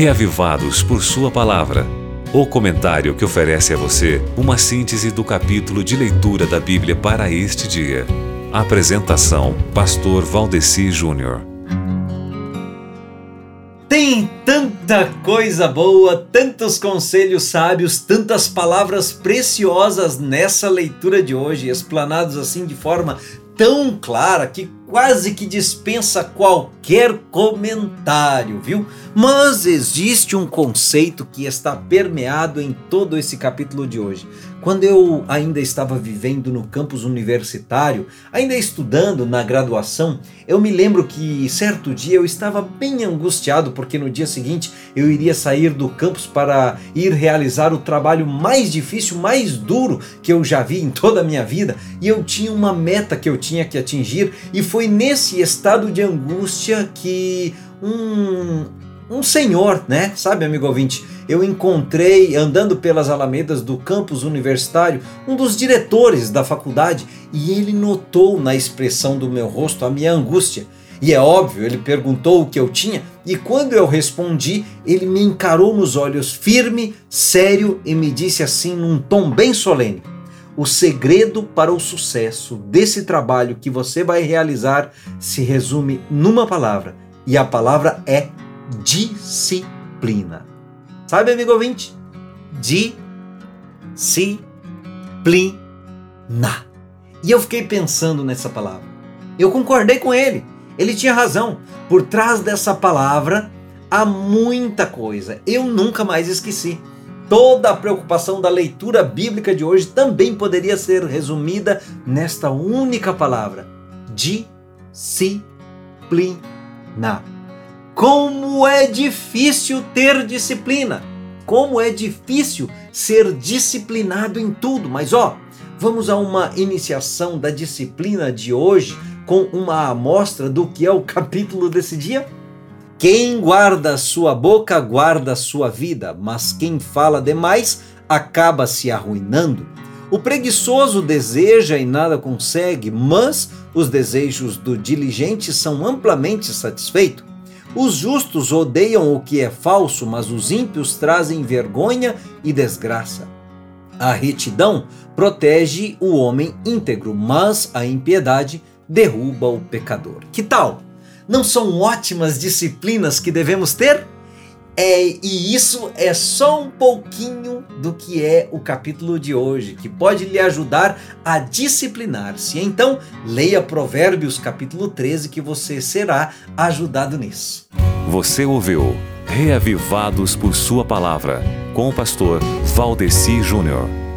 reavivados por Sua palavra. O comentário que oferece a você uma síntese do capítulo de leitura da Bíblia para este dia. Apresentação: Pastor Valdeci Júnior. Tem tanta coisa boa, tantos conselhos sábios, tantas palavras preciosas nessa leitura de hoje, explanados assim de forma tão clara que quase que dispensa qualquer comentário, viu? Mas existe um conceito que está permeado em todo esse capítulo de hoje. Quando eu ainda estava vivendo no campus universitário, ainda estudando na graduação, eu me lembro que certo dia eu estava bem angustiado porque no dia seguinte eu iria sair do campus para ir realizar o trabalho mais difícil, mais duro que eu já vi em toda a minha vida, e eu tinha uma meta que eu tinha que atingir, e foi nesse estado de angústia que um um senhor, né? Sabe, amigo ouvinte, eu encontrei andando pelas alamedas do campus universitário um dos diretores da faculdade e ele notou na expressão do meu rosto a minha angústia. E é óbvio, ele perguntou o que eu tinha e quando eu respondi, ele me encarou nos olhos firme, sério e me disse assim num tom bem solene: O segredo para o sucesso desse trabalho que você vai realizar se resume numa palavra, e a palavra é disciplina. Sabe, amigo ouvinte? Disciplina. E eu fiquei pensando nessa palavra. Eu concordei com ele. Ele tinha razão. Por trás dessa palavra há muita coisa. Eu nunca mais esqueci. Toda a preocupação da leitura bíblica de hoje também poderia ser resumida nesta única palavra: disciplina. Como é difícil ter disciplina. Como é difícil ser disciplinado em tudo. Mas ó, vamos a uma iniciação da disciplina de hoje com uma amostra do que é o capítulo desse dia. Quem guarda sua boca guarda sua vida, mas quem fala demais acaba se arruinando. O preguiçoso deseja e nada consegue, mas os desejos do diligente são amplamente satisfeitos. Os justos odeiam o que é falso, mas os ímpios trazem vergonha e desgraça. A retidão protege o homem íntegro, mas a impiedade derruba o pecador. Que tal? Não são ótimas disciplinas que devemos ter? É, e isso é só um pouquinho do que é o capítulo de hoje, que pode lhe ajudar a disciplinar-se. Então, leia Provérbios capítulo 13 que você será ajudado nisso. Você ouviu Reavivados por Sua Palavra, com o pastor Valdeci Júnior.